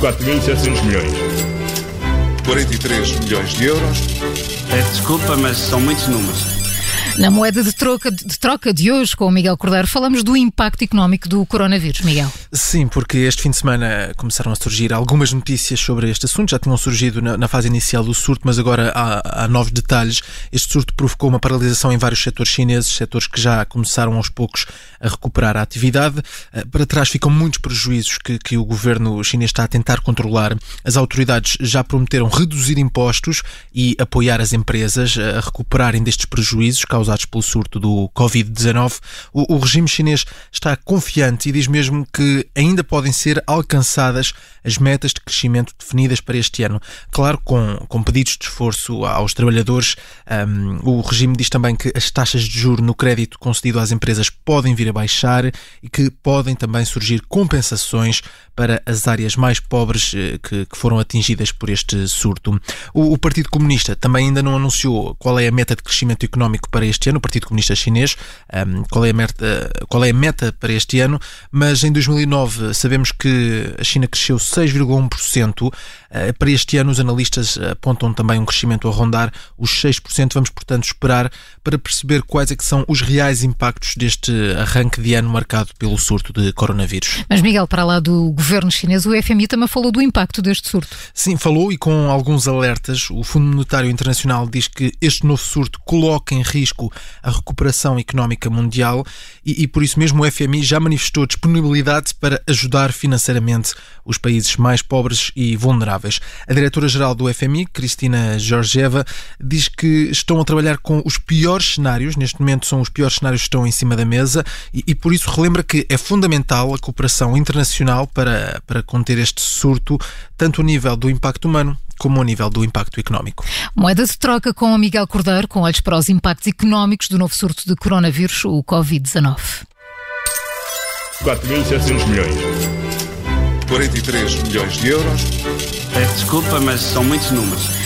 4.700 milhões. 43 milhões de euros. Peço desculpa, mas são muitos números. Na moeda de troca, de troca de hoje com o Miguel Cordeiro, falamos do impacto económico do coronavírus, Miguel. Sim, porque este fim de semana começaram a surgir algumas notícias sobre este assunto. Já tinham surgido na, na fase inicial do surto, mas agora há, há, novos detalhes. Este surto provocou uma paralisação em vários setores chineses, setores que já começaram aos poucos a recuperar a atividade. Eh, para trás ficam muitos prejuízos que, que o governo chinês está a tentar controlar. As autoridades já prometeram reduzir impostos e apoiar as empresas a recuperarem destes prejuízos causados pelo surto do Covid-19, o, o regime chinês está confiante e diz mesmo que ainda podem ser alcançadas as metas de crescimento definidas para este ano. Claro, com, com pedidos de esforço aos trabalhadores, um, o regime diz também que as taxas de juro no crédito concedido às empresas podem vir a baixar e que podem também surgir compensações para as áreas mais pobres eh, que, que foram atingidas por este surto. O, o Partido Comunista também ainda não anunciou qual é a meta de crescimento económico para este ano, o Partido Comunista Chinês, um, qual, é a meta, qual é a meta para este ano, mas em 2009 sabemos que a China cresceu 6,1%. Uh, eh, para este ano, os analistas apontam também um crescimento a rondar os 6%. Vamos, portanto, esperar para perceber quais é que são os reais impactos deste arranque de ano marcado pelo surto de coronavírus. Mas, Miguel, para lá do governo chinês, o FMI também falou do impacto deste surto. Sim, falou e com alguns alertas. O Fundo Monetário Internacional diz que este novo surto coloca em risco a recuperação económica mundial e, e, por isso mesmo o FMI já manifestou disponibilidade para ajudar financeiramente os países mais pobres e vulneráveis. A diretora-geral do FMI, Cristina Georgieva, diz que estão a trabalhar com os piores cenários, neste momento são os piores cenários que estão em cima da mesa e, e por isso relembra que é fundamental a cooperação internacional para, para conter este surto, tanto a nível do impacto humano como ao nível do impacto económico. Moeda de troca com Miguel Cordeiro, com olhos para os impactos económicos do novo surto de coronavírus, o Covid-19. 4.700 milhões. 43 milhões de euros. Peço desculpa, mas são muitos números.